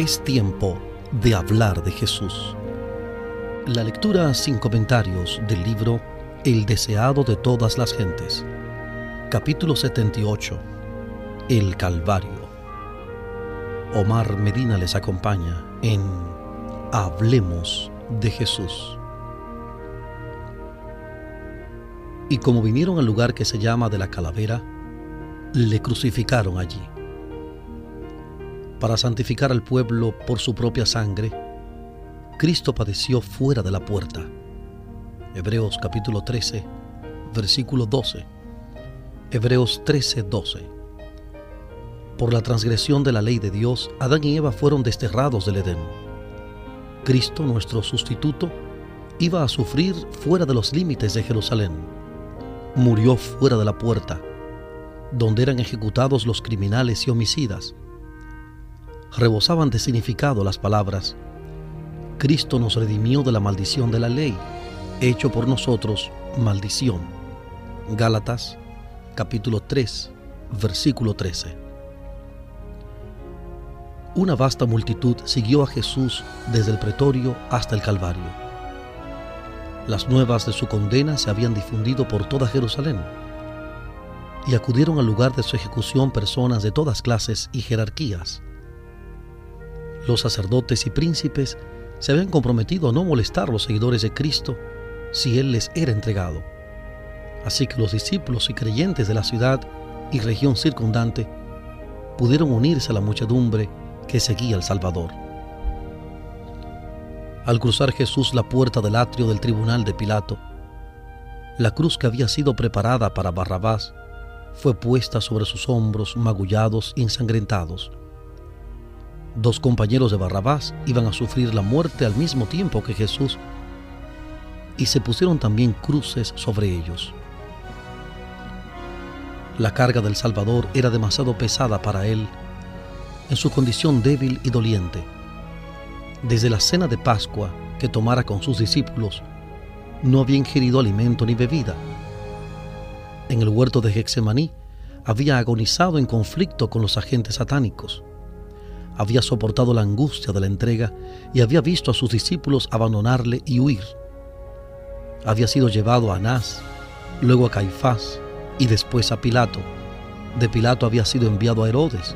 Es tiempo de hablar de Jesús. La lectura sin comentarios del libro El deseado de todas las gentes. Capítulo 78. El Calvario. Omar Medina les acompaña en Hablemos de Jesús. Y como vinieron al lugar que se llama de la calavera, le crucificaron allí. Para santificar al pueblo por su propia sangre, Cristo padeció fuera de la puerta. Hebreos capítulo 13, versículo 12. Hebreos 13, 12. Por la transgresión de la ley de Dios, Adán y Eva fueron desterrados del Edén. Cristo, nuestro sustituto, iba a sufrir fuera de los límites de Jerusalén. Murió fuera de la puerta, donde eran ejecutados los criminales y homicidas. Rebosaban de significado las palabras, Cristo nos redimió de la maldición de la ley, hecho por nosotros maldición. Gálatas capítulo 3, versículo 13. Una vasta multitud siguió a Jesús desde el pretorio hasta el Calvario. Las nuevas de su condena se habían difundido por toda Jerusalén y acudieron al lugar de su ejecución personas de todas clases y jerarquías. Los sacerdotes y príncipes se habían comprometido a no molestar a los seguidores de Cristo si Él les era entregado. Así que los discípulos y creyentes de la ciudad y región circundante pudieron unirse a la muchedumbre que seguía al Salvador. Al cruzar Jesús la puerta del atrio del tribunal de Pilato, la cruz que había sido preparada para Barrabás fue puesta sobre sus hombros magullados y ensangrentados. Dos compañeros de Barrabás iban a sufrir la muerte al mismo tiempo que Jesús y se pusieron también cruces sobre ellos. La carga del Salvador era demasiado pesada para él en su condición débil y doliente. Desde la cena de Pascua que tomara con sus discípulos, no había ingerido alimento ni bebida en el huerto de Hexemaní, había agonizado en conflicto con los agentes satánicos. Había soportado la angustia de la entrega y había visto a sus discípulos abandonarle y huir. Había sido llevado a Anás, luego a Caifás y después a Pilato. De Pilato había sido enviado a Herodes,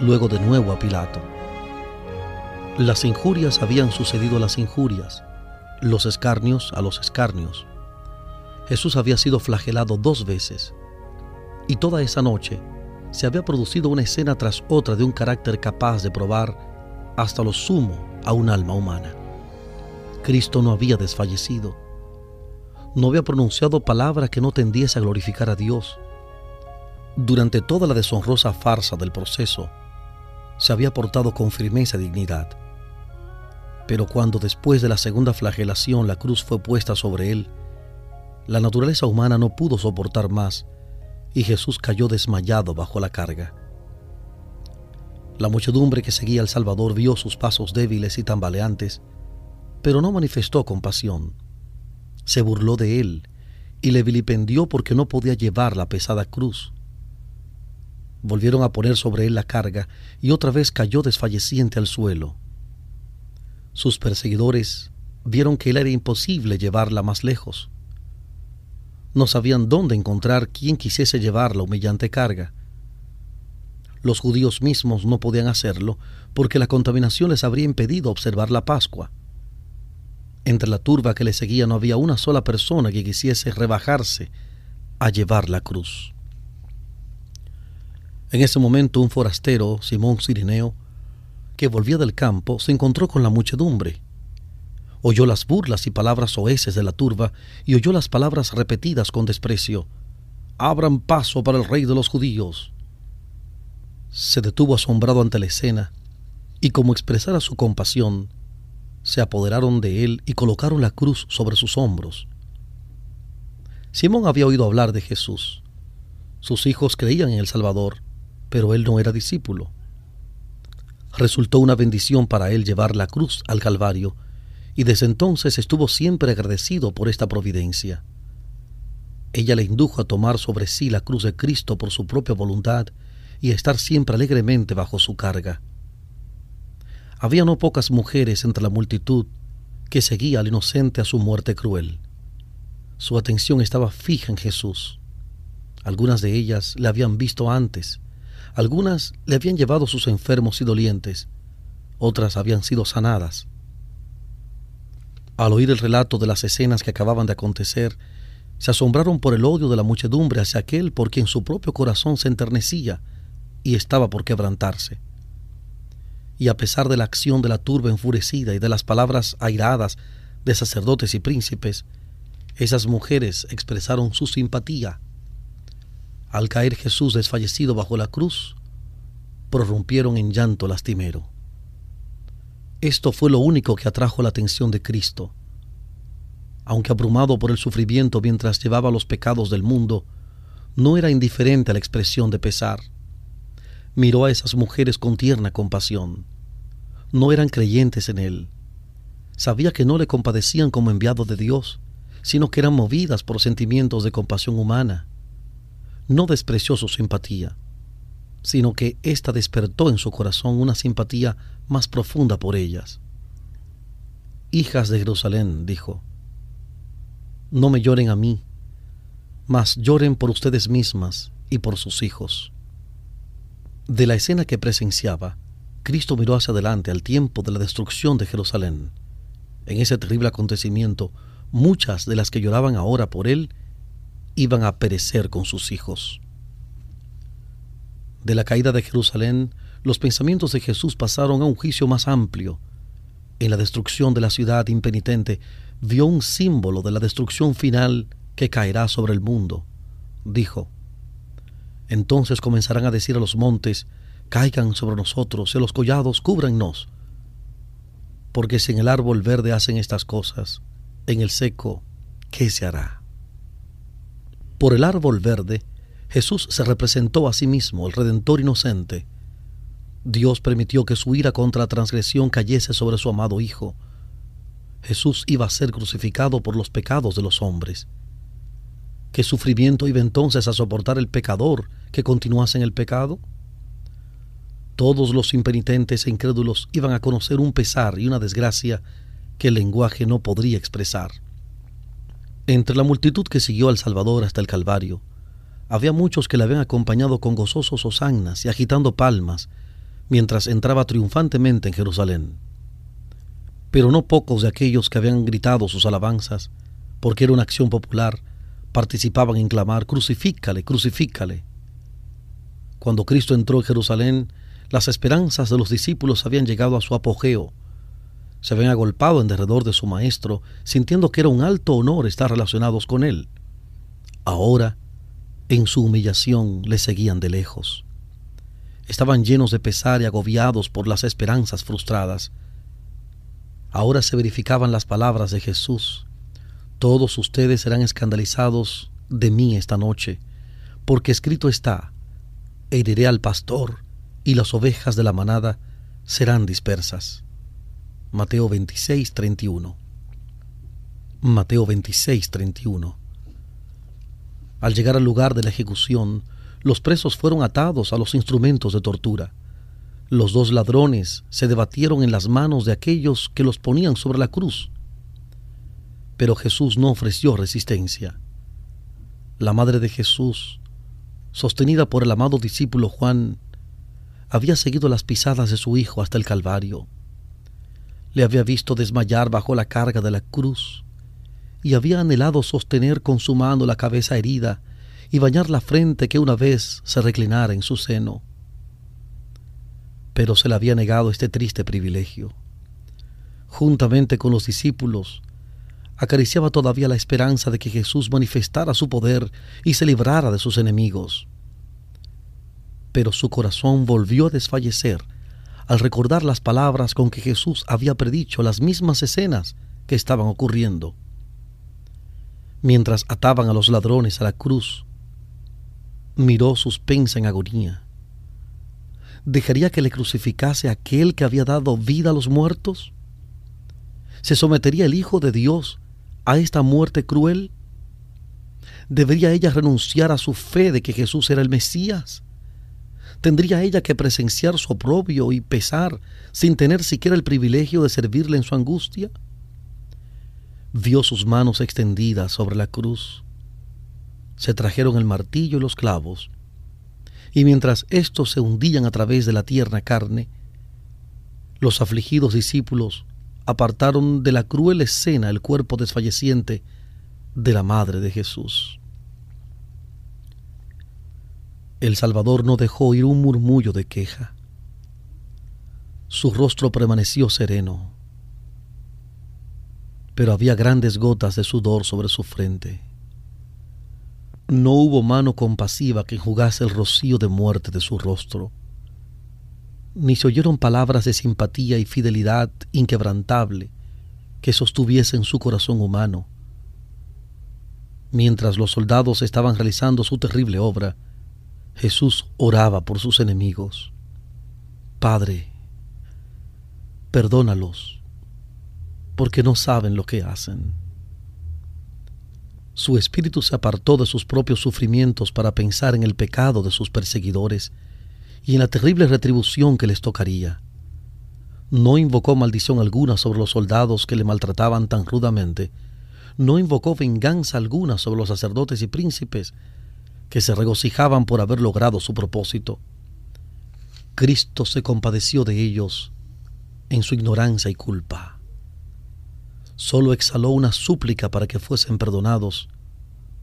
luego de nuevo a Pilato. Las injurias habían sucedido a las injurias, los escarnios a los escarnios. Jesús había sido flagelado dos veces y toda esa noche se había producido una escena tras otra de un carácter capaz de probar hasta lo sumo a un alma humana. Cristo no había desfallecido, no había pronunciado palabra que no tendiese a glorificar a Dios. Durante toda la deshonrosa farsa del proceso, se había portado con firmeza y dignidad. Pero cuando después de la segunda flagelación la cruz fue puesta sobre él, la naturaleza humana no pudo soportar más y Jesús cayó desmayado bajo la carga. La muchedumbre que seguía al Salvador vio sus pasos débiles y tambaleantes, pero no manifestó compasión. Se burló de él y le vilipendió porque no podía llevar la pesada cruz. Volvieron a poner sobre él la carga y otra vez cayó desfalleciente al suelo. Sus perseguidores vieron que él era imposible llevarla más lejos no sabían dónde encontrar quien quisiese llevar la humillante carga. Los judíos mismos no podían hacerlo porque la contaminación les habría impedido observar la Pascua. Entre la turba que le seguía no había una sola persona que quisiese rebajarse a llevar la cruz. En ese momento un forastero, Simón Cirineo, que volvía del campo, se encontró con la muchedumbre oyó las burlas y palabras soeces de la turba y oyó las palabras repetidas con desprecio. Abran paso para el rey de los judíos. Se detuvo asombrado ante la escena y como expresara su compasión, se apoderaron de él y colocaron la cruz sobre sus hombros. Simón había oído hablar de Jesús. Sus hijos creían en el Salvador, pero él no era discípulo. Resultó una bendición para él llevar la cruz al Calvario y desde entonces estuvo siempre agradecido por esta providencia. Ella le indujo a tomar sobre sí la cruz de Cristo por su propia voluntad y a estar siempre alegremente bajo su carga. Había no pocas mujeres entre la multitud que seguía al inocente a su muerte cruel. Su atención estaba fija en Jesús. Algunas de ellas le habían visto antes, algunas le habían llevado sus enfermos y dolientes, otras habían sido sanadas. Al oír el relato de las escenas que acababan de acontecer, se asombraron por el odio de la muchedumbre hacia aquel por quien su propio corazón se enternecía y estaba por quebrantarse. Y a pesar de la acción de la turba enfurecida y de las palabras airadas de sacerdotes y príncipes, esas mujeres expresaron su simpatía. Al caer Jesús desfallecido bajo la cruz, prorrumpieron en llanto lastimero. Esto fue lo único que atrajo la atención de Cristo aunque abrumado por el sufrimiento mientras llevaba los pecados del mundo, no era indiferente a la expresión de pesar. Miró a esas mujeres con tierna compasión. No eran creyentes en él. Sabía que no le compadecían como enviado de Dios, sino que eran movidas por sentimientos de compasión humana. No despreció su simpatía, sino que ésta despertó en su corazón una simpatía más profunda por ellas. Hijas de Jerusalén, dijo, no me lloren a mí, mas lloren por ustedes mismas y por sus hijos. De la escena que presenciaba, Cristo miró hacia adelante al tiempo de la destrucción de Jerusalén. En ese terrible acontecimiento, muchas de las que lloraban ahora por él iban a perecer con sus hijos. De la caída de Jerusalén, los pensamientos de Jesús pasaron a un juicio más amplio. En la destrucción de la ciudad impenitente, vio un símbolo de la destrucción final que caerá sobre el mundo. Dijo, entonces comenzarán a decir a los montes, caigan sobre nosotros, y a los collados cúbrannos. Porque si en el árbol verde hacen estas cosas, en el seco, ¿qué se hará? Por el árbol verde, Jesús se representó a sí mismo, el Redentor inocente. Dios permitió que su ira contra la transgresión cayese sobre su amado Hijo, Jesús iba a ser crucificado por los pecados de los hombres. ¿Qué sufrimiento iba entonces a soportar el pecador que continuase en el pecado? Todos los impenitentes e incrédulos iban a conocer un pesar y una desgracia que el lenguaje no podría expresar. Entre la multitud que siguió al Salvador hasta el Calvario, había muchos que le habían acompañado con gozosos hosanas y agitando palmas mientras entraba triunfantemente en Jerusalén pero no pocos de aquellos que habían gritado sus alabanzas, porque era una acción popular, participaban en clamar, crucifícale, crucifícale. Cuando Cristo entró en Jerusalén, las esperanzas de los discípulos habían llegado a su apogeo. Se habían agolpado en derredor de su maestro, sintiendo que era un alto honor estar relacionados con él. Ahora, en su humillación, le seguían de lejos. Estaban llenos de pesar y agobiados por las esperanzas frustradas Ahora se verificaban las palabras de Jesús. Todos ustedes serán escandalizados de mí esta noche, porque escrito está, heriré al pastor y las ovejas de la manada serán dispersas. Mateo 26, 31. Mateo 26, 31. Al llegar al lugar de la ejecución, los presos fueron atados a los instrumentos de tortura. Los dos ladrones se debatieron en las manos de aquellos que los ponían sobre la cruz. Pero Jesús no ofreció resistencia. La madre de Jesús, sostenida por el amado discípulo Juan, había seguido las pisadas de su hijo hasta el Calvario. Le había visto desmayar bajo la carga de la cruz y había anhelado sostener con su mano la cabeza herida y bañar la frente que una vez se reclinara en su seno pero se le había negado este triste privilegio. Juntamente con los discípulos, acariciaba todavía la esperanza de que Jesús manifestara su poder y se librara de sus enemigos. Pero su corazón volvió a desfallecer al recordar las palabras con que Jesús había predicho las mismas escenas que estaban ocurriendo. Mientras ataban a los ladrones a la cruz, miró suspensa en agonía dejaría que le crucificase aquel que había dado vida a los muertos? ¿Se sometería el Hijo de Dios a esta muerte cruel? ¿Debería ella renunciar a su fe de que Jesús era el Mesías? ¿Tendría ella que presenciar su oprobio y pesar sin tener siquiera el privilegio de servirle en su angustia? Vio sus manos extendidas sobre la cruz. Se trajeron el martillo y los clavos, y mientras éstos se hundían a través de la tierna carne, los afligidos discípulos apartaron de la cruel escena el cuerpo desfalleciente de la Madre de Jesús. El Salvador no dejó oír un murmullo de queja. Su rostro permaneció sereno, pero había grandes gotas de sudor sobre su frente. No hubo mano compasiva que enjugase el rocío de muerte de su rostro, ni se oyeron palabras de simpatía y fidelidad inquebrantable que sostuviesen su corazón humano Mientras los soldados estaban realizando su terrible obra, Jesús oraba por sus enemigos. Padre, perdónalos, porque no saben lo que hacen. Su espíritu se apartó de sus propios sufrimientos para pensar en el pecado de sus perseguidores y en la terrible retribución que les tocaría. No invocó maldición alguna sobre los soldados que le maltrataban tan rudamente, no invocó venganza alguna sobre los sacerdotes y príncipes que se regocijaban por haber logrado su propósito. Cristo se compadeció de ellos en su ignorancia y culpa. Solo exhaló una súplica para que fuesen perdonados,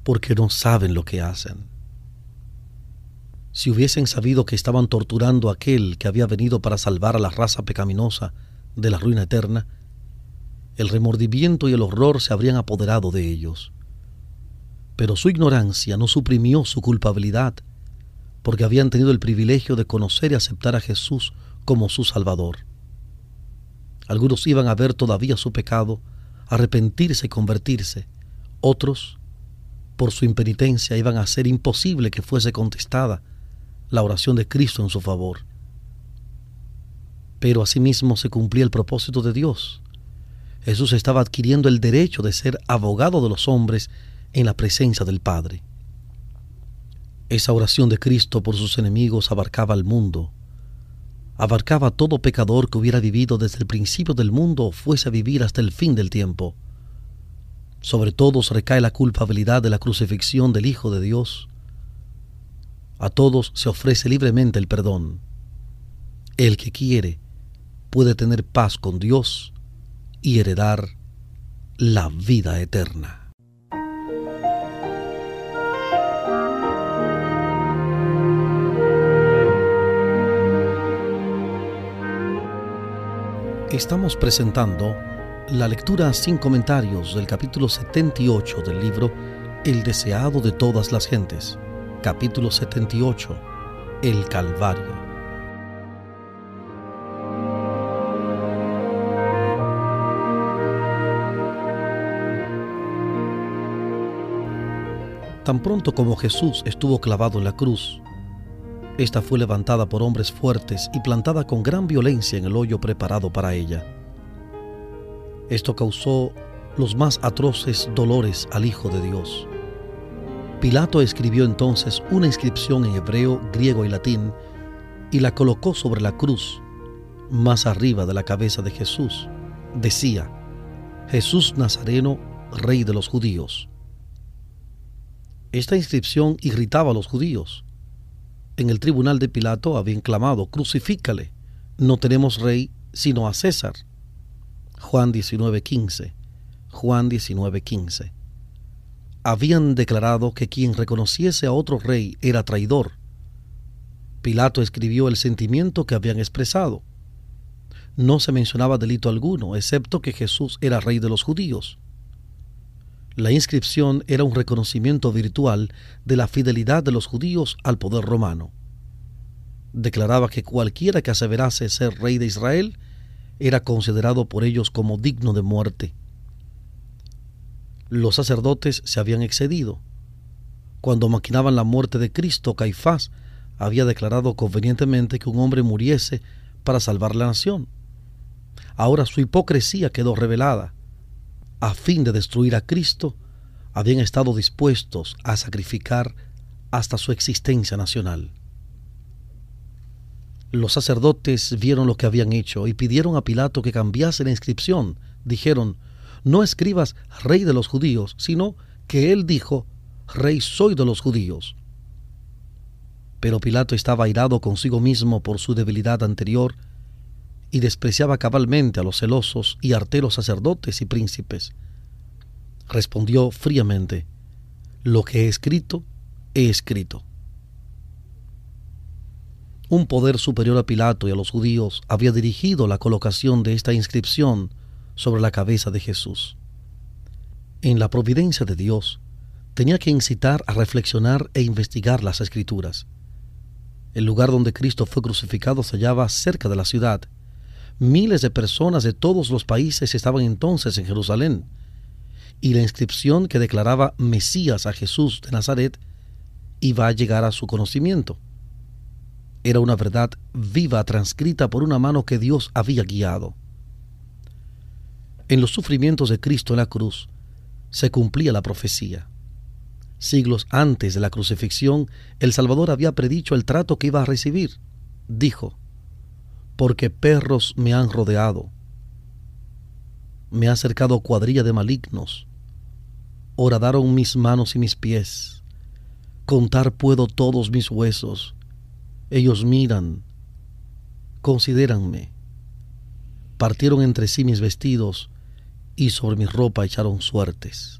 porque no saben lo que hacen. Si hubiesen sabido que estaban torturando a aquel que había venido para salvar a la raza pecaminosa de la ruina eterna, el remordimiento y el horror se habrían apoderado de ellos. Pero su ignorancia no suprimió su culpabilidad, porque habían tenido el privilegio de conocer y aceptar a Jesús como su Salvador. Algunos iban a ver todavía su pecado, arrepentirse y convertirse. Otros, por su impenitencia, iban a hacer imposible que fuese contestada la oración de Cristo en su favor. Pero asimismo se cumplía el propósito de Dios Jesús estaba adquiriendo el derecho de ser abogado de los hombres en la presencia del Padre. Esa oración de Cristo por sus enemigos abarcaba al mundo, abarcaba a todo pecador que hubiera vivido desde el principio del mundo o fuese a vivir hasta el fin del tiempo. Sobre todos recae la culpabilidad de la crucifixión del Hijo de Dios. A todos se ofrece libremente el perdón. El que quiere puede tener paz con Dios y heredar la vida eterna. Estamos presentando la lectura sin comentarios del capítulo 78 del libro El deseado de todas las gentes, capítulo 78, El Calvario. Tan pronto como Jesús estuvo clavado en la cruz, esta fue levantada por hombres fuertes y plantada con gran violencia en el hoyo preparado para ella. Esto causó los más atroces dolores al Hijo de Dios. Pilato escribió entonces una inscripción en hebreo, griego y latín y la colocó sobre la cruz, más arriba de la cabeza de Jesús. Decía, Jesús Nazareno, Rey de los Judíos. Esta inscripción irritaba a los judíos. En el tribunal de Pilato habían clamado, crucifícale, no tenemos rey sino a César. Juan 19:15. Juan 19:15. Habían declarado que quien reconociese a otro rey era traidor. Pilato escribió el sentimiento que habían expresado. No se mencionaba delito alguno, excepto que Jesús era rey de los judíos. La inscripción era un reconocimiento virtual de la fidelidad de los judíos al poder romano. Declaraba que cualquiera que aseverase ser rey de Israel era considerado por ellos como digno de muerte. Los sacerdotes se habían excedido. Cuando maquinaban la muerte de Cristo, Caifás había declarado convenientemente que un hombre muriese para salvar la nación. Ahora su hipocresía quedó revelada a fin de destruir a Cristo, habían estado dispuestos a sacrificar hasta su existencia nacional. Los sacerdotes vieron lo que habían hecho y pidieron a Pilato que cambiase la inscripción. Dijeron, no escribas rey de los judíos, sino que él dijo, rey soy de los judíos. Pero Pilato estaba airado consigo mismo por su debilidad anterior y despreciaba cabalmente a los celosos y arteros sacerdotes y príncipes. Respondió fríamente, lo que he escrito, he escrito. Un poder superior a Pilato y a los judíos había dirigido la colocación de esta inscripción sobre la cabeza de Jesús. En la providencia de Dios, tenía que incitar a reflexionar e investigar las escrituras. El lugar donde Cristo fue crucificado se hallaba cerca de la ciudad. Miles de personas de todos los países estaban entonces en Jerusalén, y la inscripción que declaraba Mesías a Jesús de Nazaret iba a llegar a su conocimiento. Era una verdad viva transcrita por una mano que Dios había guiado. En los sufrimientos de Cristo en la cruz se cumplía la profecía. Siglos antes de la crucifixión, el Salvador había predicho el trato que iba a recibir. Dijo, porque perros me han rodeado, me ha acercado cuadrilla de malignos, horadaron mis manos y mis pies, contar puedo todos mis huesos, ellos miran, considéranme, partieron entre sí mis vestidos y sobre mi ropa echaron suertes.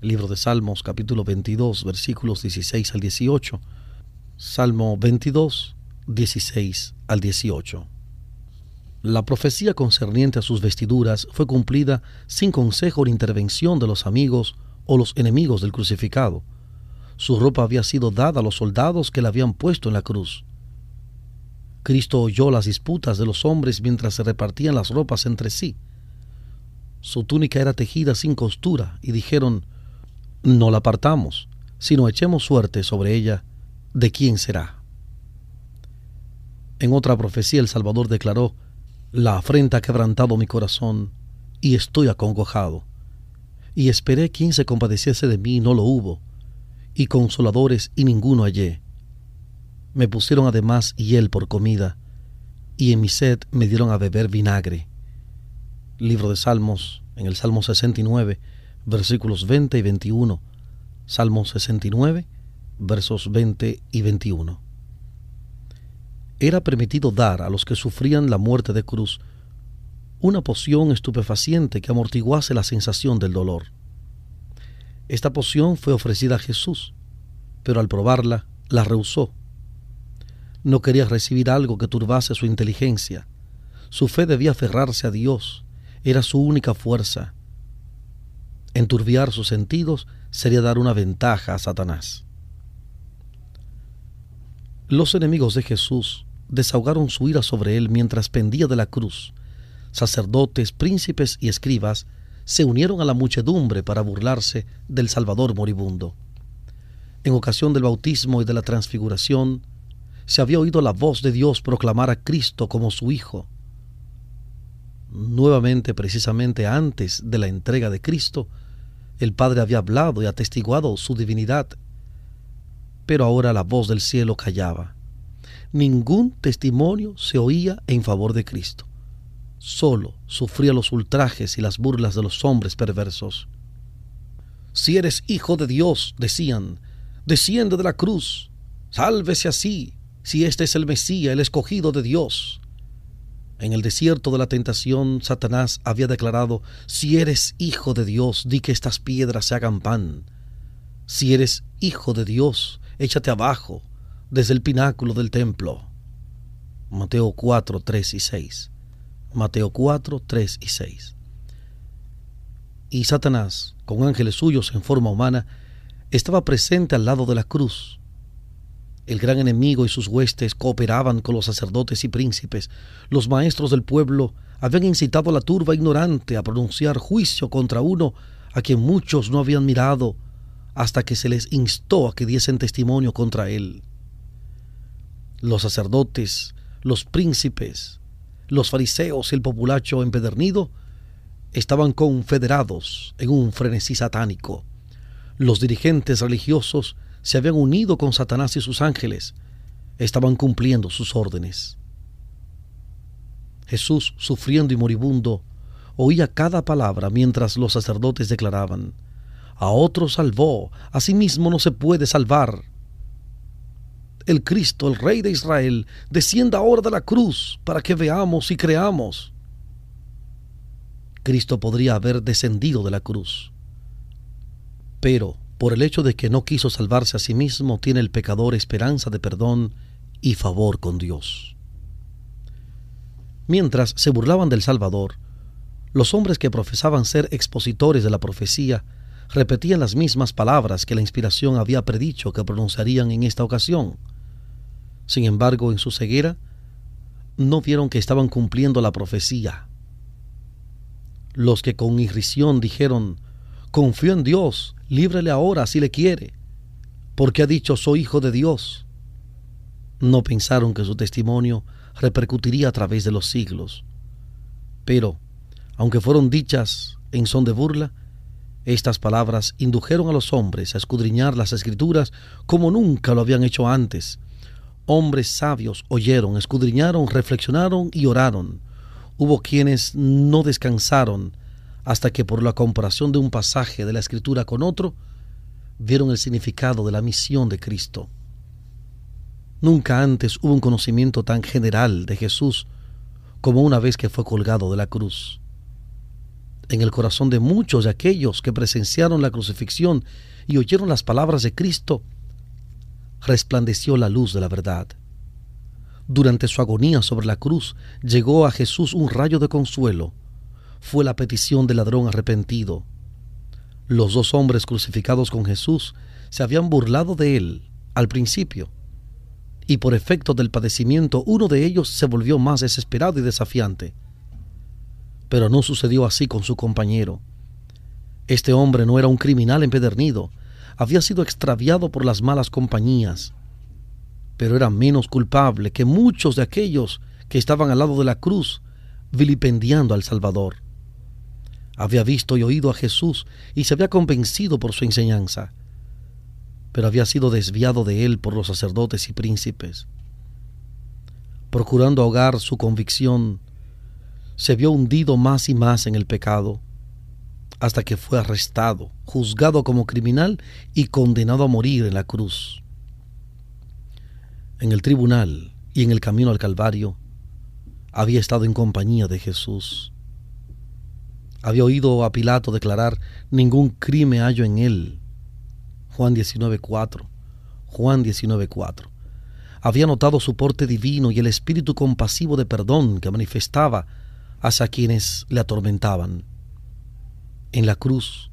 Libro de Salmos capítulo 22 versículos 16 al 18. Salmo 22, 16 al 18. La profecía concerniente a sus vestiduras fue cumplida sin consejo o intervención de los amigos o los enemigos del crucificado. Su ropa había sido dada a los soldados que la habían puesto en la cruz. Cristo oyó las disputas de los hombres mientras se repartían las ropas entre sí. Su túnica era tejida sin costura y dijeron, no la apartamos, sino echemos suerte sobre ella de quién será. En otra profecía el Salvador declaró, La afrenta ha quebrantado mi corazón, y estoy acongojado. Y esperé quien se compadeciese de mí, y no lo hubo, y consoladores, y ninguno hallé. Me pusieron además hiel por comida, y en mi sed me dieron a beber vinagre. Libro de Salmos, en el Salmo 69, versículos 20 y 21, Salmo 69, versos 20 y 21. Era permitido dar a los que sufrían la muerte de cruz una poción estupefaciente que amortiguase la sensación del dolor. Esta poción fue ofrecida a Jesús, pero al probarla la rehusó. No quería recibir algo que turbase su inteligencia. Su fe debía aferrarse a Dios, era su única fuerza Enturbiar sus sentidos sería dar una ventaja a Satanás. Los enemigos de Jesús desahogaron su ira sobre él mientras pendía de la cruz. Sacerdotes, príncipes y escribas se unieron a la muchedumbre para burlarse del Salvador moribundo. En ocasión del bautismo y de la transfiguración, se había oído la voz de Dios proclamar a Cristo como su Hijo. Nuevamente, precisamente antes de la entrega de Cristo, el Padre había hablado y atestiguado su divinidad, pero ahora la voz del cielo callaba. Ningún testimonio se oía en favor de Cristo. Solo sufría los ultrajes y las burlas de los hombres perversos. Si eres hijo de Dios, decían, desciende de la cruz, sálvese así, si este es el Mesías, el escogido de Dios. En el desierto de la tentación, Satanás había declarado, si eres hijo de Dios, di que estas piedras se hagan pan. Si eres hijo de Dios, échate abajo desde el pináculo del templo. Mateo 4, 3 y 6. Mateo 4, 3 y 6. Y Satanás, con ángeles suyos en forma humana, estaba presente al lado de la cruz, el gran enemigo y sus huestes cooperaban con los sacerdotes y príncipes. Los maestros del pueblo habían incitado a la turba ignorante a pronunciar juicio contra uno a quien muchos no habían mirado hasta que se les instó a que diesen testimonio contra él. Los sacerdotes, los príncipes, los fariseos y el populacho empedernido estaban confederados en un frenesí satánico. Los dirigentes religiosos se habían unido con Satanás y sus ángeles, estaban cumpliendo sus órdenes. Jesús, sufriendo y moribundo, oía cada palabra mientras los sacerdotes declaraban, a otro salvó, a sí mismo no se puede salvar. El Cristo, el Rey de Israel, descienda ahora de la cruz para que veamos y creamos. Cristo podría haber descendido de la cruz, pero por el hecho de que no quiso salvarse a sí mismo, tiene el pecador esperanza de perdón y favor con Dios. Mientras se burlaban del Salvador, los hombres que profesaban ser expositores de la profecía repetían las mismas palabras que la inspiración había predicho que pronunciarían en esta ocasión. Sin embargo, en su ceguera, no vieron que estaban cumpliendo la profecía. Los que con irrisión dijeron, confío en Dios, líbrele ahora si le quiere, porque ha dicho soy hijo de Dios. No pensaron que su testimonio repercutiría a través de los siglos. Pero, aunque fueron dichas en son de burla, estas palabras indujeron a los hombres a escudriñar las escrituras como nunca lo habían hecho antes. Hombres sabios oyeron, escudriñaron, reflexionaron y oraron. Hubo quienes no descansaron hasta que por la comparación de un pasaje de la escritura con otro, vieron el significado de la misión de Cristo. Nunca antes hubo un conocimiento tan general de Jesús como una vez que fue colgado de la cruz en el corazón de muchos de aquellos que presenciaron la crucifixión y oyeron las palabras de Cristo, resplandeció la luz de la verdad. Durante su agonía sobre la cruz llegó a Jesús un rayo de consuelo. Fue la petición del ladrón arrepentido. Los dos hombres crucificados con Jesús se habían burlado de él al principio, y por efecto del padecimiento uno de ellos se volvió más desesperado y desafiante. Pero no sucedió así con su compañero. Este hombre no era un criminal empedernido, había sido extraviado por las malas compañías, pero era menos culpable que muchos de aquellos que estaban al lado de la cruz vilipendiando al Salvador. Había visto y oído a Jesús y se había convencido por su enseñanza, pero había sido desviado de él por los sacerdotes y príncipes. Procurando ahogar su convicción, se vio hundido más y más en el pecado, hasta que fue arrestado, juzgado como criminal y condenado a morir en la cruz. En el tribunal y en el camino al Calvario, había estado en compañía de Jesús. Había oído a Pilato declarar, ningún crimen hallo en él. Juan 19.4. Juan 19.4. Había notado su porte divino y el espíritu compasivo de perdón que manifestaba hacia quienes le atormentaban. En la cruz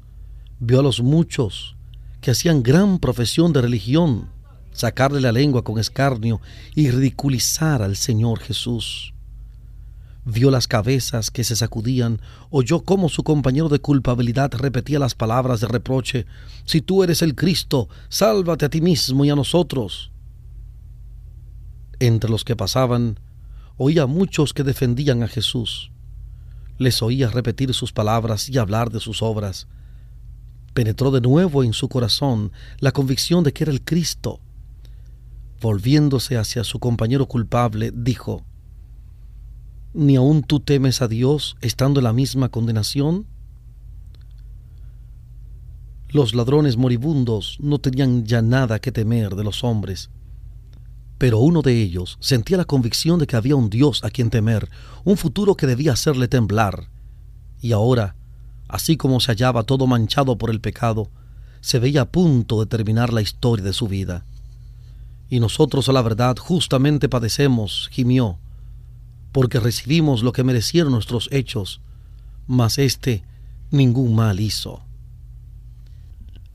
vio a los muchos que hacían gran profesión de religión sacarle la lengua con escarnio y ridiculizar al Señor Jesús. Vio las cabezas que se sacudían, oyó cómo su compañero de culpabilidad repetía las palabras de reproche, Si tú eres el Cristo, sálvate a ti mismo y a nosotros. Entre los que pasaban, oía muchos que defendían a Jesús les oía repetir sus palabras y hablar de sus obras. Penetró de nuevo en su corazón la convicción de que era el Cristo. Volviéndose hacia su compañero culpable, dijo, ¿Ni aun tú temes a Dios estando en la misma condenación? Los ladrones moribundos no tenían ya nada que temer de los hombres pero uno de ellos sentía la convicción de que había un Dios a quien temer, un futuro que debía hacerle temblar. Y ahora, así como se hallaba todo manchado por el pecado, se veía a punto de terminar la historia de su vida. Y nosotros a la verdad justamente padecemos, gimió, porque recibimos lo que merecieron nuestros hechos, mas éste ningún mal hizo.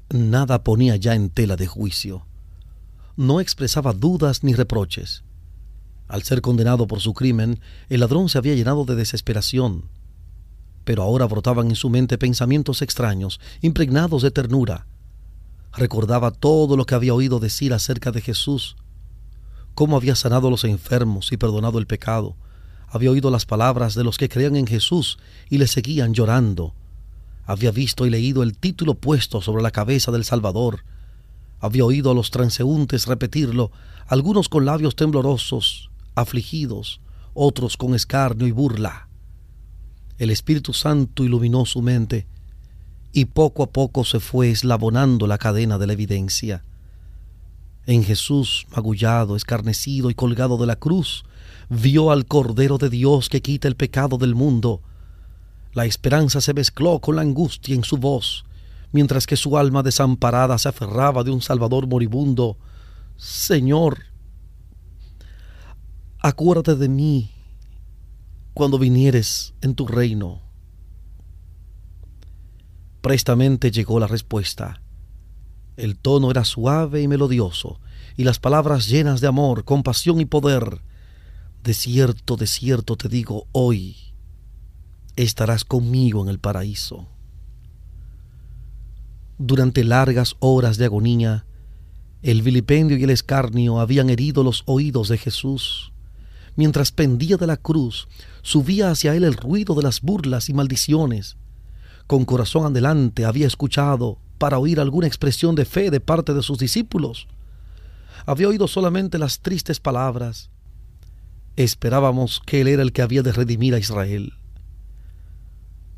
Nada ponía ya en tela de juicio no expresaba dudas ni reproches. Al ser condenado por su crimen, el ladrón se había llenado de desesperación. Pero ahora brotaban en su mente pensamientos extraños, impregnados de ternura. Recordaba todo lo que había oído decir acerca de Jesús, cómo había sanado a los enfermos y perdonado el pecado. Había oído las palabras de los que creían en Jesús y le seguían llorando. Había visto y leído el título puesto sobre la cabeza del Salvador, Había oído a los transeúntes repetirlo, algunos con labios temblorosos, afligidos, otros con escarnio y burla. El Espíritu Santo iluminó su mente y poco a poco se fue eslabonando la cadena de la evidencia. En Jesús, magullado, escarnecido y colgado de la cruz, vio al Cordero de Dios que quita el pecado del mundo. La esperanza se mezcló con la angustia en su voz, mientras que su alma desamparada se aferraba de un Salvador moribundo. Señor, acuérdate de mí cuando vinieres en tu reino. Prestamente llegó la respuesta. El tono era suave y melodioso, y las palabras llenas de amor, compasión y poder. De cierto, de cierto te digo, hoy estarás conmigo en el paraíso. Durante largas horas de agonía, el vilipendio y el escarnio habían herido los oídos de Jesús. Mientras pendía de la cruz, subía hacia él el ruido de las burlas y maldiciones. Con corazón adelante había escuchado para oír alguna expresión de fe de parte de sus discípulos. Había oído solamente las tristes palabras. Esperábamos que él era el que había de redimir a Israel.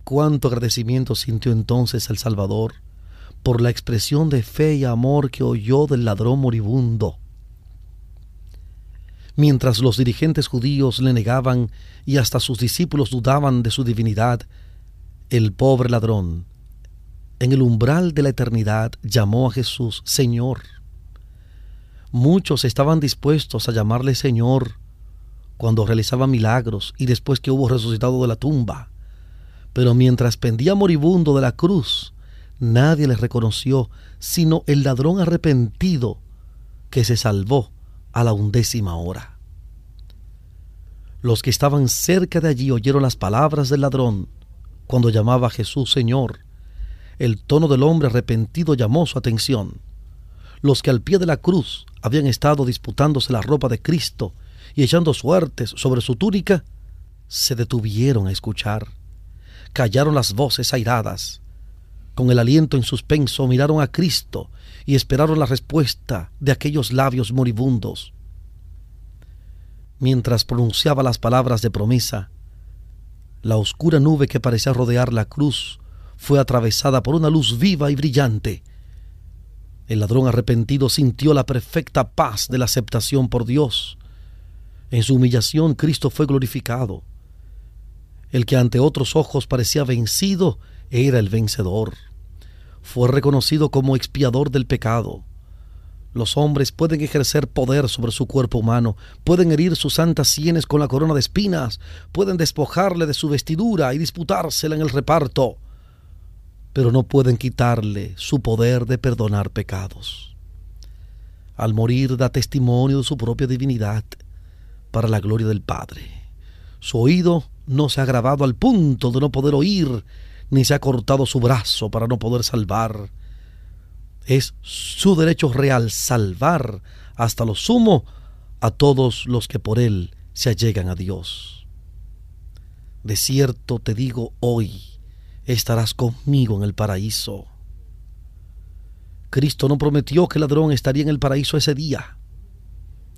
Cuánto agradecimiento sintió entonces el Salvador por la expresión de fe y amor que oyó del ladrón moribundo mientras los dirigentes judíos le negaban y hasta sus discípulos dudaban de su divinidad, el pobre ladrón, en el umbral de la eternidad, llamó a Jesús Señor. Muchos estaban dispuestos a llamarle Señor cuando realizaba milagros y después que hubo resucitado de la tumba. Pero mientras pendía moribundo de la cruz, nadie le reconoció, sino el ladrón arrepentido que se salvó a la undécima hora. Los que estaban cerca de allí oyeron las palabras del ladrón cuando llamaba a Jesús Señor. El tono del hombre arrepentido llamó su atención. Los que al pie de la cruz habían estado disputándose la ropa de Cristo y echando suertes sobre su túnica, se detuvieron a escuchar. Callaron las voces airadas. Con el aliento en suspenso miraron a Cristo y esperaron la respuesta de aquellos labios moribundos. Mientras pronunciaba las palabras de promesa, la oscura nube que parecía rodear la cruz fue atravesada por una luz viva y brillante. El ladrón arrepentido sintió la perfecta paz de la aceptación por Dios. En su humillación Cristo fue glorificado. El que ante otros ojos parecía vencido era el vencedor fue reconocido como expiador del pecado. Los hombres pueden ejercer poder sobre su cuerpo humano, pueden herir sus santas sienes con la corona de espinas, pueden despojarle de su vestidura y disputársela en el reparto, pero no pueden quitarle su poder de perdonar pecados. Al morir da testimonio de su propia divinidad para la gloria del Padre. Su oído no se ha grabado al punto de no poder oír ni se ha cortado su brazo para no poder salvar. Es su derecho real salvar hasta lo sumo a todos los que por él se allegan a Dios. De cierto te digo hoy, estarás conmigo en el paraíso. Cristo no prometió que el ladrón estaría en el paraíso ese día.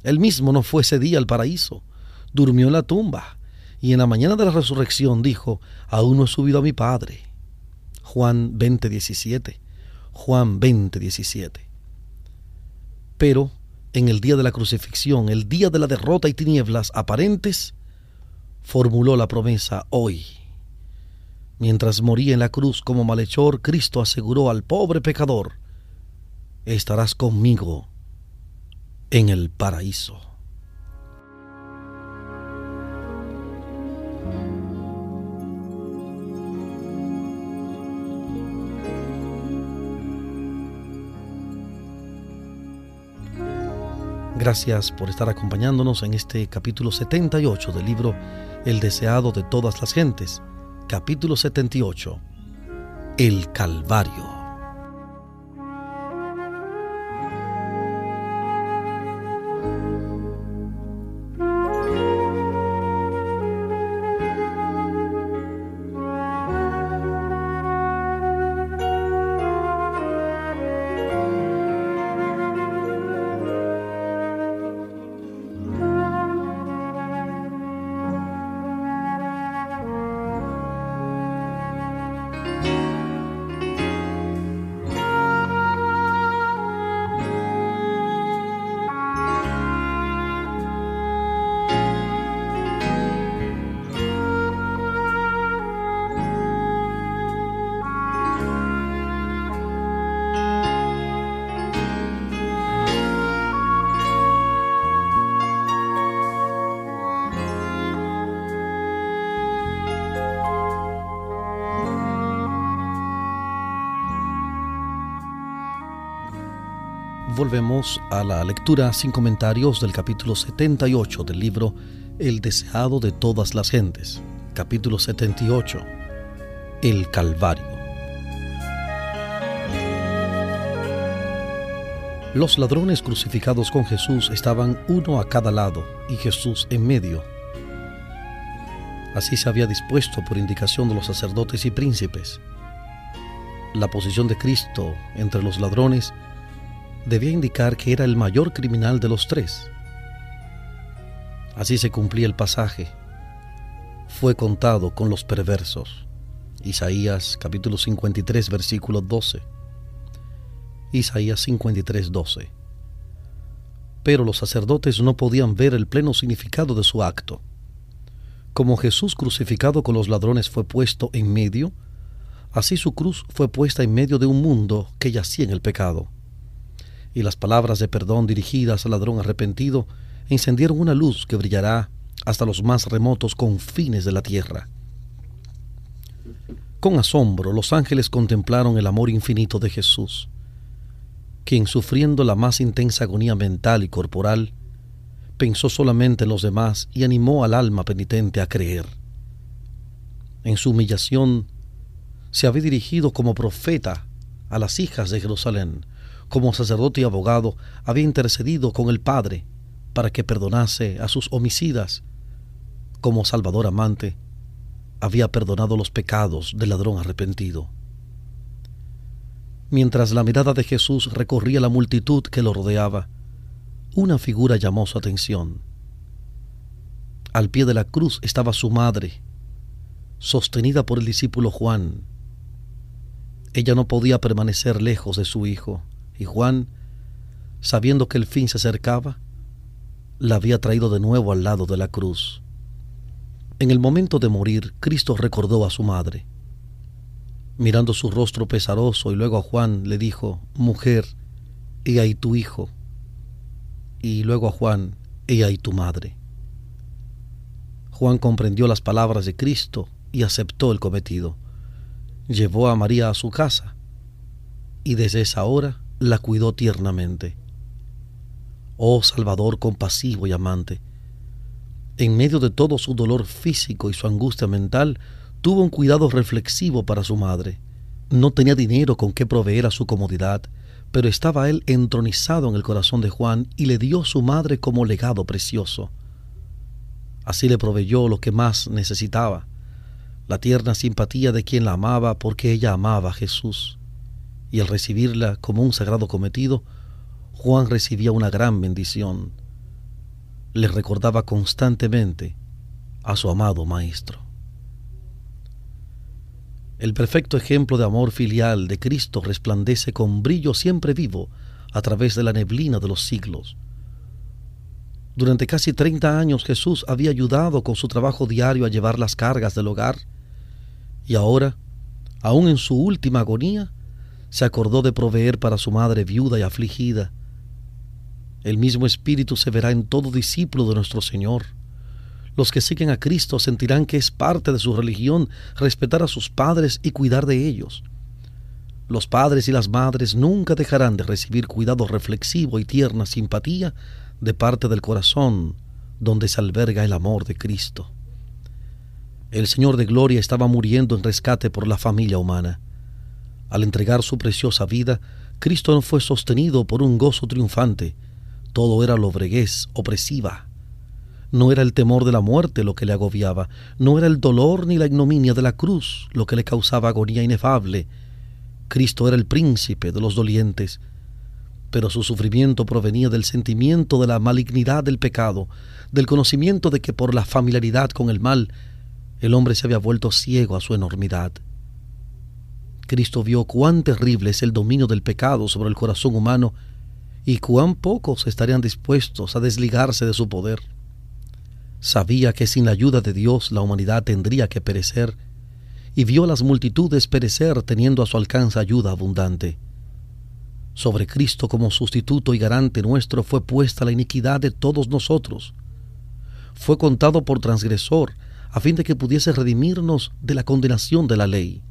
Él mismo no fue ese día al paraíso, durmió en la tumba y en la mañana de la resurrección dijo, aún no he subido a mi Padre. Juan 20:17. Juan 20:17. Pero en el día de la crucifixión, el día de la derrota y tinieblas aparentes, formuló la promesa hoy. Mientras moría en la cruz como malhechor, Cristo aseguró al pobre pecador, estarás conmigo en el paraíso. Gracias por estar acompañándonos en este capítulo 78 del libro El deseado de todas las gentes, capítulo 78, El Calvario. Volvemos a la lectura sin comentarios del capítulo 78 del libro El deseado de todas las gentes, capítulo 78, El Calvario. Los ladrones crucificados con Jesús estaban uno a cada lado y Jesús en medio. Así se había dispuesto por indicación de los sacerdotes y príncipes. La posición de Cristo entre los ladrones debía indicar que era el mayor criminal de los tres. Así se cumplía el pasaje. Fue contado con los perversos. Isaías capítulo 53 versículo 12. Isaías 53 12. Pero los sacerdotes no podían ver el pleno significado de su acto. Como Jesús crucificado con los ladrones fue puesto en medio, así su cruz fue puesta en medio de un mundo que yacía en el pecado y las palabras de perdón dirigidas al ladrón arrepentido encendieron una luz que brillará hasta los más remotos confines de la tierra. Con asombro los ángeles contemplaron el amor infinito de Jesús, quien sufriendo la más intensa agonía mental y corporal, pensó solamente en los demás y animó al alma penitente a creer. En su humillación se había dirigido como profeta a las hijas de Jerusalén, como sacerdote y abogado, había intercedido con el Padre para que perdonase a sus homicidas. Como Salvador amante, había perdonado los pecados del ladrón arrepentido. Mientras la mirada de Jesús recorría la multitud que lo rodeaba, una figura llamó su atención. Al pie de la cruz estaba su madre, sostenida por el discípulo Juan. Ella no podía permanecer lejos de su hijo y Juan, sabiendo que el fin se acercaba, la había traído de nuevo al lado de la cruz. En el momento de morir, Cristo recordó a su madre. Mirando su rostro pesaroso y luego a Juan le dijo, Mujer, he ahí tu hijo. Y luego a Juan, he ahí tu madre. Juan comprendió las palabras de Cristo y aceptó el cometido. Llevó a María a su casa y desde esa hora la cuidó tiernamente. Oh Salvador compasivo y amante, en medio de todo su dolor físico y su angustia mental, tuvo un cuidado reflexivo para su madre. No tenía dinero con que proveer a su comodidad, pero estaba él entronizado en el corazón de Juan y le dio su madre como legado precioso. Así le proveyó lo que más necesitaba, la tierna simpatía de quien la amaba porque ella amaba a Jesús y al recibirla como un sagrado cometido, Juan recibía una gran bendición. Le recordaba constantemente a su amado Maestro. El perfecto ejemplo de amor filial de Cristo resplandece con brillo siempre vivo a través de la neblina de los siglos. Durante casi 30 años Jesús había ayudado con su trabajo diario a llevar las cargas del hogar y ahora, aún en su última agonía, se acordó de proveer para su madre viuda y afligida. El mismo Espíritu se verá en todo discípulo de nuestro Señor. Los que siguen a Cristo sentirán que es parte de su religión respetar a sus padres y cuidar de ellos. Los padres y las madres nunca dejarán de recibir cuidado reflexivo y tierna simpatía de parte del corazón donde se alberga el amor de Cristo. El Señor de Gloria estaba muriendo en rescate por la familia humana. Al entregar su preciosa vida, Cristo no fue sostenido por un gozo triunfante, todo era lobreguez, opresiva. No era el temor de la muerte lo que le agobiaba, no era el dolor ni la ignominia de la cruz lo que le causaba agonía inefable. Cristo era el príncipe de los dolientes, pero su sufrimiento provenía del sentimiento de la malignidad del pecado, del conocimiento de que por la familiaridad con el mal el hombre se había vuelto ciego a su enormidad. Cristo vio cuán terrible es el dominio del pecado sobre el corazón humano y cuán pocos estarían dispuestos a desligarse de su poder. Sabía que sin la ayuda de Dios la humanidad tendría que perecer y vio a las multitudes perecer teniendo a su alcance ayuda abundante. Sobre Cristo como sustituto y garante nuestro fue puesta la iniquidad de todos nosotros. Fue contado por transgresor a fin de que pudiese redimirnos de la condenación de la ley.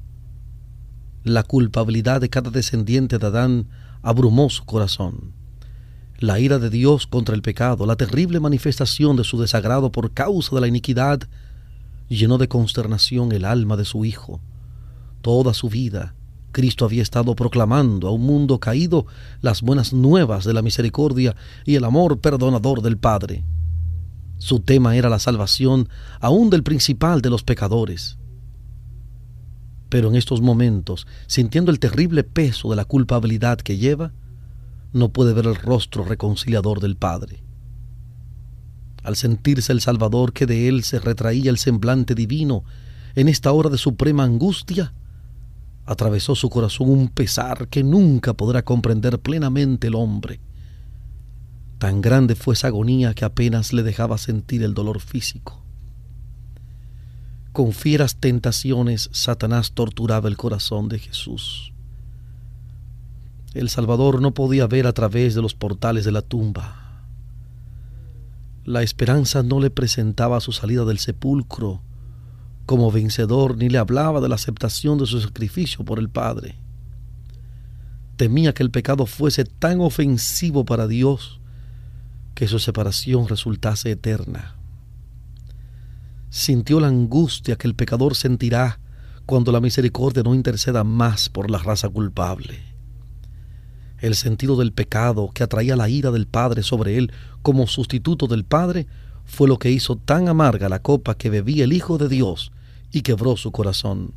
La culpabilidad de cada descendiente de Adán abrumó su corazón. La ira de Dios contra el pecado, la terrible manifestación de su desagrado por causa de la iniquidad, llenó de consternación el alma de su Hijo. Toda su vida, Cristo había estado proclamando a un mundo caído las buenas nuevas de la misericordia y el amor perdonador del Padre. Su tema era la salvación aún del principal de los pecadores. Pero en estos momentos, sintiendo el terrible peso de la culpabilidad que lleva, no puede ver el rostro reconciliador del Padre. Al sentirse el Salvador que de él se retraía el semblante divino en esta hora de suprema angustia, atravesó su corazón un pesar que nunca podrá comprender plenamente el hombre. Tan grande fue esa agonía que apenas le dejaba sentir el dolor físico. Con fieras tentaciones Satanás torturaba el corazón de Jesús. El Salvador no podía ver a través de los portales de la tumba. La esperanza no le presentaba su salida del sepulcro como vencedor ni le hablaba de la aceptación de su sacrificio por el Padre. Temía que el pecado fuese tan ofensivo para Dios que su separación resultase eterna. Sintió la angustia que el pecador sentirá cuando la misericordia no interceda más por la raza culpable. El sentido del pecado que atraía la ira del Padre sobre él como sustituto del Padre fue lo que hizo tan amarga la copa que bebía el Hijo de Dios y quebró su corazón.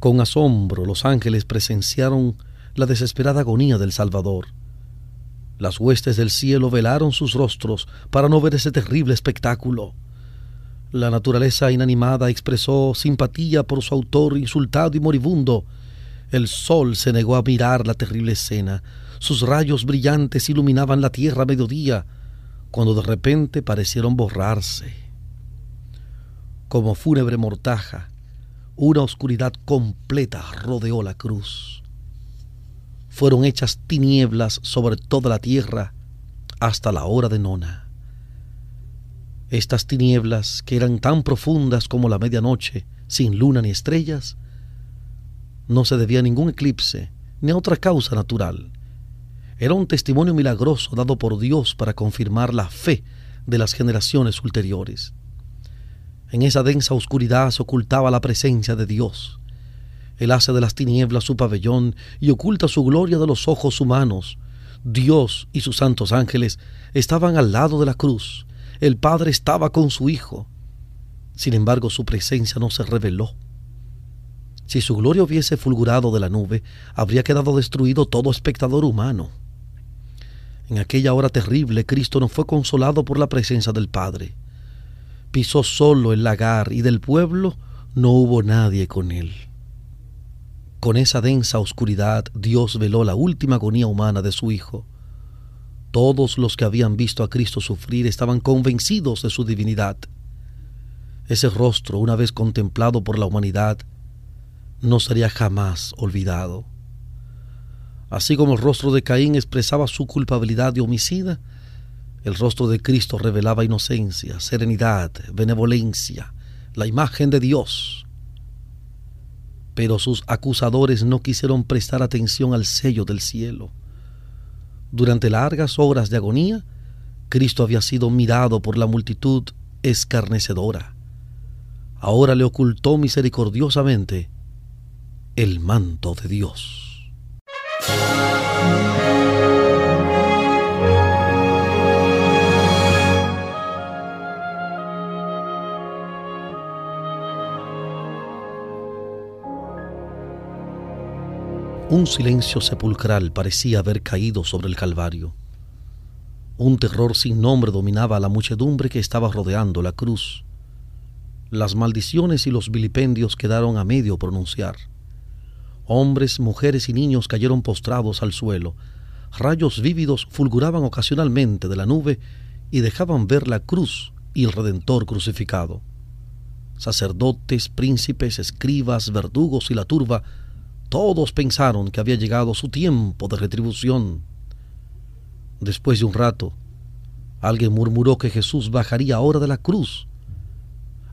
Con asombro los ángeles presenciaron la desesperada agonía del Salvador. Las huestes del cielo velaron sus rostros para no ver ese terrible espectáculo. La naturaleza inanimada expresó simpatía por su autor insultado y moribundo. El sol se negó a mirar la terrible escena. Sus rayos brillantes iluminaban la tierra a mediodía, cuando de repente parecieron borrarse como fúnebre mortaja, una oscuridad completa rodeó la cruz. Fueron hechas tinieblas sobre toda la tierra hasta la hora de nona. Estas tinieblas, que eran tan profundas como la medianoche, sin luna ni estrellas, no se debía a ningún eclipse ni a otra causa natural. Era un testimonio milagroso dado por Dios para confirmar la fe de las generaciones ulteriores. En esa densa oscuridad se ocultaba la presencia de Dios. Él hace de las tinieblas su pabellón y oculta su gloria de los ojos humanos. Dios y sus santos ángeles estaban al lado de la cruz. El Padre estaba con su Hijo. Sin embargo, su presencia no se reveló. Si su gloria hubiese fulgurado de la nube, habría quedado destruido todo espectador humano. En aquella hora terrible, Cristo no fue consolado por la presencia del Padre pisó solo el lagar y del pueblo no hubo nadie con él. Con esa densa oscuridad Dios veló la última agonía humana de su Hijo. Todos los que habían visto a Cristo sufrir estaban convencidos de su divinidad. Ese rostro, una vez contemplado por la humanidad, no sería jamás olvidado. Así como el rostro de Caín expresaba su culpabilidad de homicida, el rostro de Cristo revelaba inocencia, serenidad, benevolencia, la imagen de Dios. Pero sus acusadores no quisieron prestar atención al sello del cielo. Durante largas horas de agonía, Cristo había sido mirado por la multitud escarnecedora. Ahora le ocultó misericordiosamente el manto de Dios. Un silencio sepulcral parecía haber caído sobre el Calvario. Un terror sin nombre dominaba a la muchedumbre que estaba rodeando la cruz. Las maldiciones y los vilipendios quedaron a medio pronunciar. Hombres, mujeres y niños cayeron postrados al suelo. Rayos vívidos fulguraban ocasionalmente de la nube y dejaban ver la cruz y el Redentor crucificado. Sacerdotes, príncipes, escribas, verdugos y la turba todos pensaron que había llegado su tiempo de retribución. Después de un rato, alguien murmuró que Jesús bajaría ahora de la cruz.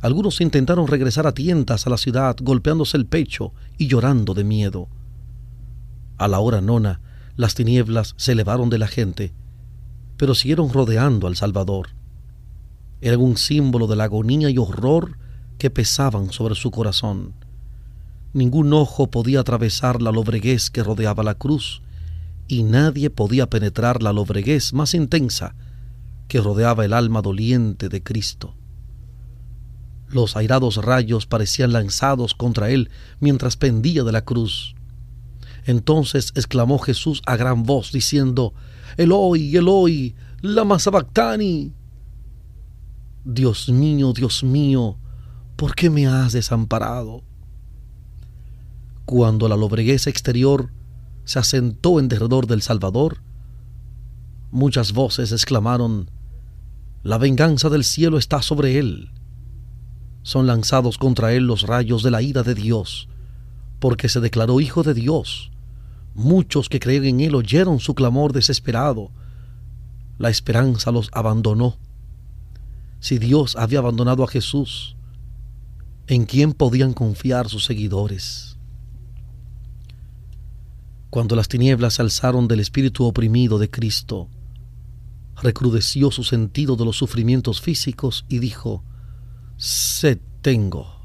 Algunos intentaron regresar a tientas a la ciudad golpeándose el pecho y llorando de miedo. A la hora nona, Las tinieblas se elevaron de la gente, pero siguieron rodeando al Salvador. Eran un símbolo de la agonía y horror que pesaban sobre su corazón. Ningún ojo podía atravesar la lobreguez que rodeaba la cruz, y nadie podía penetrar la lobreguez más intensa que rodeaba el alma doliente de Cristo. Los airados rayos parecían lanzados contra él mientras pendía de la cruz. Entonces exclamó Jesús a gran voz, diciendo, Eloi, Eloi, lama sabactani. Dios mío, Dios mío, ¿por qué me has desamparado? Cuando la lobreguez exterior se asentó en derredor del Salvador, muchas voces exclamaron, La venganza del cielo está sobre él. Son lanzados contra él los rayos de la ira de Dios, porque se declaró hijo de Dios. Muchos que creen en él oyeron su clamor desesperado. La esperanza los abandonó. Si Dios había abandonado a Jesús, ¿en quién podían confiar sus seguidores? Cuando las tinieblas se alzaron del espíritu oprimido de Cristo, recrudeció su sentido de los sufrimientos físicos y dijo, Se tengo.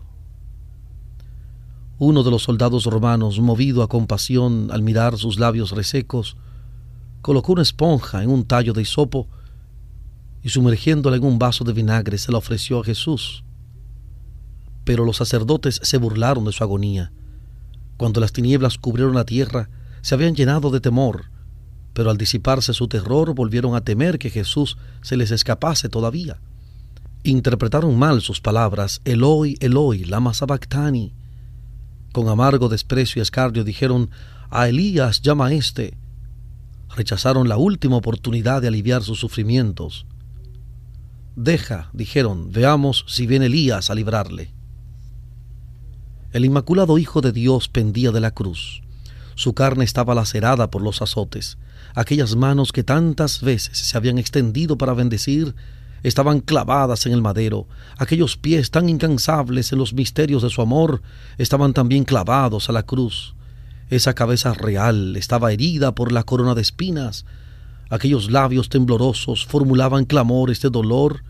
Uno de los soldados romanos, movido a compasión al mirar sus labios resecos, colocó una esponja en un tallo de hisopo y sumergiéndola en un vaso de vinagre se la ofreció a Jesús. Pero los sacerdotes se burlaron de su agonía. Cuando las tinieblas cubrieron la tierra, se habían llenado de temor, pero al disiparse su terror volvieron a temer que Jesús se les escapase todavía. Interpretaron mal sus palabras, Eloi, Eloi, lama sabactani. Con amargo desprecio y escarnio dijeron, a Elías llama a éste. Rechazaron la última oportunidad de aliviar sus sufrimientos. Deja, dijeron, veamos si viene Elías a librarle. El Inmaculado Hijo de Dios pendía de la cruz. Su carne estaba lacerada por los azotes. Aquellas manos que tantas veces se habían extendido para bendecir estaban clavadas en el madero. Aquellos pies tan incansables en los misterios de su amor estaban también clavados a la cruz. Esa cabeza real estaba herida por la corona de espinas. Aquellos labios temblorosos formulaban clamores de dolor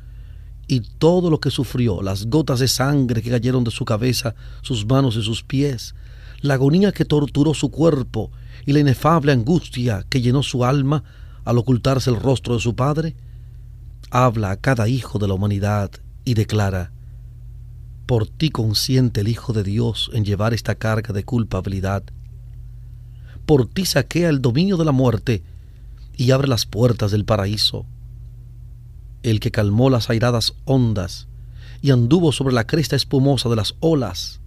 y todo lo que sufrió, las gotas de sangre que cayeron de su cabeza, sus manos y sus pies, la agonía que torturó su cuerpo y la inefable angustia que llenó su alma al ocultarse el rostro de su Padre, habla a cada hijo de la humanidad y declara, por ti consiente el Hijo de Dios en llevar esta carga de culpabilidad. Por ti saquea el dominio de la muerte y abre las puertas del paraíso. El que calmó las airadas ondas y anduvo sobre la cresta espumosa de las olas,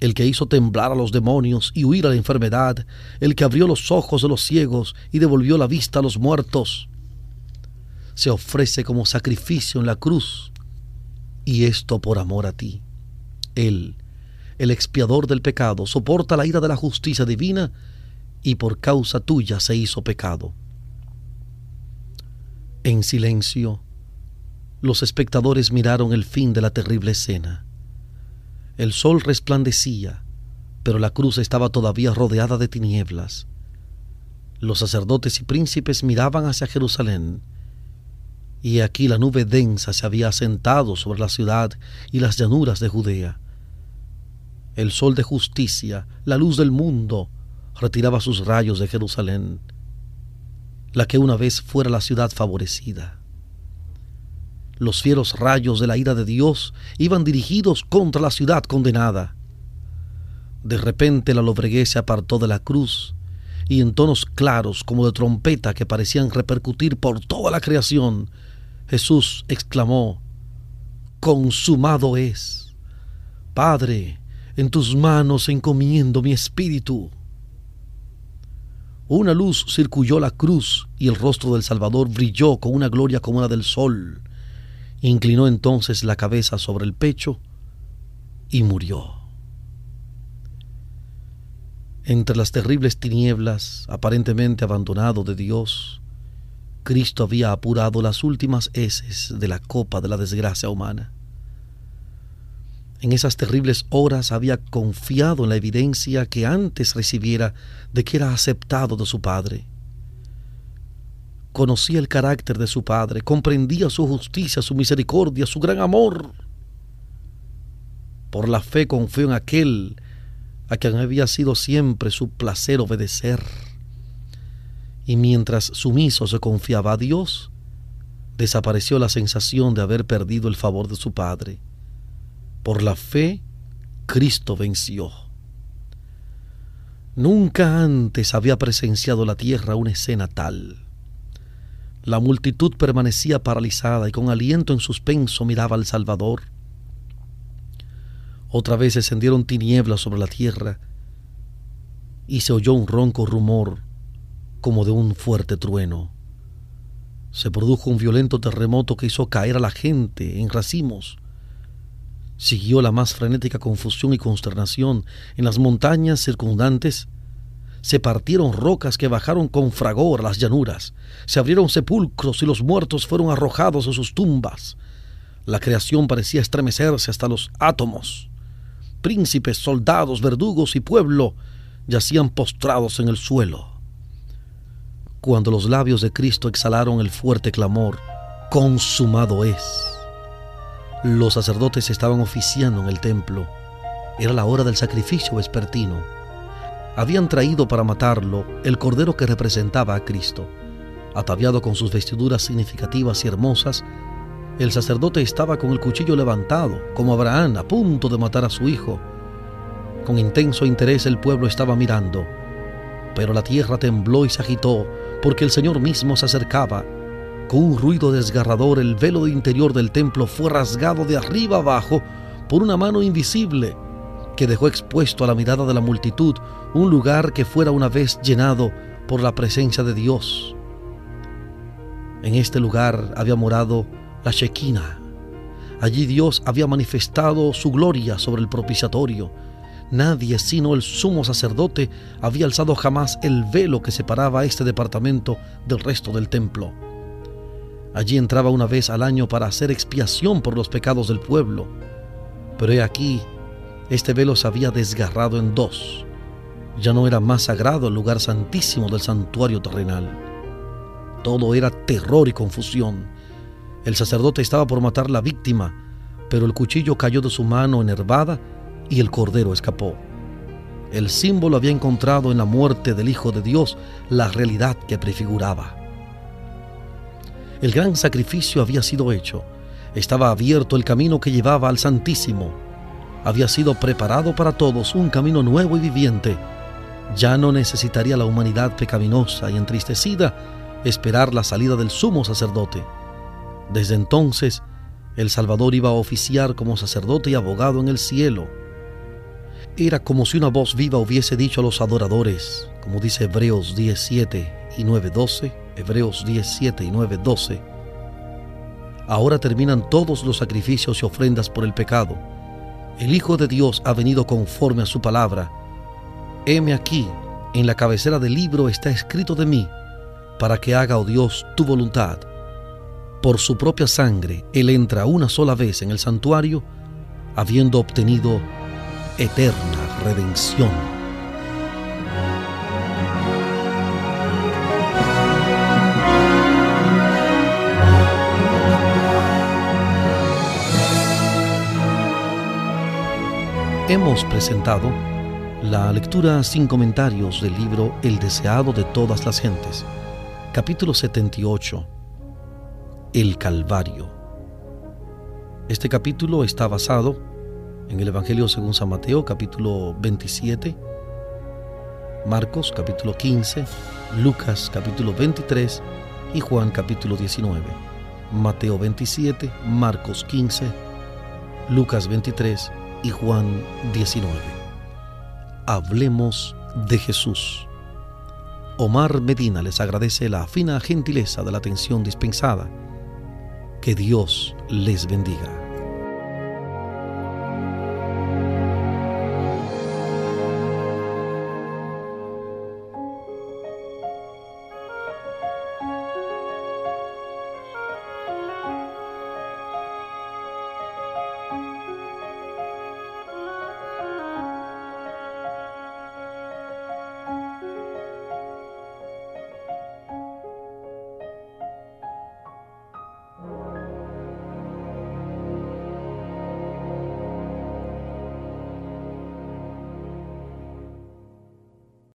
el que hizo temblar a los demonios y huir a la enfermedad, el que abrió los ojos de los ciegos y devolvió la vista a los muertos, se ofrece como sacrificio en la cruz, y esto por amor a ti. Él, el expiador del pecado, soporta la ira de la justicia divina y por causa tuya se hizo pecado. En silencio, los espectadores miraron el fin de la terrible escena el sol resplandecía, pero la cruz estaba todavía rodeada de tinieblas. Los sacerdotes y príncipes miraban hacia Jerusalén, y aquí la nube densa se había asentado sobre la ciudad y las llanuras de Judea. El sol de justicia, la luz del mundo, retiraba sus rayos de Jerusalén, la que una vez fuera la ciudad favorecida. Los fieros rayos de la ira de Dios iban dirigidos contra la ciudad condenada. De repente la lobreguez se apartó de la cruz y en tonos claros como de trompeta que parecían repercutir por toda la creación, Jesús exclamó, Consumado es. Padre, en tus manos encomiendo mi espíritu. Una luz circulló la cruz y el rostro del Salvador brilló con una gloria como la del sol. Inclinó entonces la cabeza sobre el pecho y murió. Entre las terribles tinieblas, aparentemente abandonado de Dios, Cristo había apurado las últimas heces de la copa de la desgracia humana. En esas terribles horas había confiado en la evidencia que antes recibiera de que era aceptado de su Padre. Conocía el carácter de su Padre, comprendía su justicia, su misericordia, su gran amor. Por la fe confió en aquel a quien había sido siempre su placer obedecer. Y mientras sumiso se confiaba a Dios, desapareció la sensación de haber perdido el favor de su Padre. Por la fe, Cristo venció. Nunca antes había presenciado la tierra una escena tal. La multitud permanecía paralizada y con aliento en suspenso miraba al Salvador. Otra vez se encendieron tinieblas sobre la tierra y se oyó un ronco rumor como de un fuerte trueno. Se produjo un violento terremoto que hizo caer a la gente en racimos Siguió la más frenética confusión y consternación en las montañas circundantes. Se partieron rocas que bajaron con fragor las llanuras, se abrieron sepulcros y los muertos fueron arrojados a sus tumbas. La creación parecía estremecerse hasta los átomos. Príncipes, soldados, verdugos y pueblo yacían postrados en el suelo. Cuando los labios de Cristo exhalaron el fuerte clamor, consumado es los sacerdotes estaban oficiando en el templo. Era la hora del sacrificio vespertino. Habían traído para matarlo el cordero que representaba a Cristo. Ataviado con sus vestiduras significativas y hermosas, el sacerdote estaba con el cuchillo levantado, como Abraham, a punto de matar a su hijo. Con intenso interés el pueblo estaba mirando, pero la tierra tembló y se agitó, porque el Señor mismo se acercaba con un ruido desgarrador, el velo interior del templo fue rasgado de arriba abajo por una mano invisible que dejó expuesto a la mirada de la multitud un lugar que fuera una vez llenado por la presencia de Dios. En este lugar había morado la Shekinah. Allí Dios había manifestado su gloria sobre el propiciatorio. Nadie sino el sumo sacerdote había alzado jamás el velo que separaba este departamento del resto del templo. Allí entraba una vez al año para hacer expiación por los pecados del pueblo. Pero he aquí, este velo se había desgarrado en dos. Ya no era más sagrado el lugar santísimo del santuario terrenal. Todo era terror y confusión. El sacerdote estaba por matar la víctima, pero el cuchillo cayó de su mano enervada y el cordero escapó. El símbolo había encontrado en la muerte del Hijo de Dios la realidad que prefiguraba. El gran sacrificio había sido hecho. Estaba abierto el camino que llevaba al Santísimo. Había sido preparado para todos un camino nuevo y viviente. Ya no necesitaría la humanidad pecaminosa y entristecida esperar la salida del sumo sacerdote. Desde entonces, el Salvador iba a oficiar como sacerdote y abogado en el cielo. Era como si una voz viva hubiese dicho a los adoradores, como dice Hebreos 17 y 9:12, Hebreos 17 y 9:12. Ahora terminan todos los sacrificios y ofrendas por el pecado. El Hijo de Dios ha venido conforme a su palabra. Heme aquí, en la cabecera del libro está escrito de mí, para que haga, oh Dios, tu voluntad. Por su propia sangre, Él entra una sola vez en el santuario, habiendo obtenido eterna redención. Hemos presentado la lectura sin comentarios del libro El deseado de todas las gentes, capítulo 78, El Calvario. Este capítulo está basado en el Evangelio según San Mateo, capítulo 27, Marcos, capítulo 15, Lucas, capítulo 23 y Juan, capítulo 19. Mateo 27, Marcos 15, Lucas 23 y Juan 19. Hablemos de Jesús. Omar Medina les agradece la fina gentileza de la atención dispensada. Que Dios les bendiga.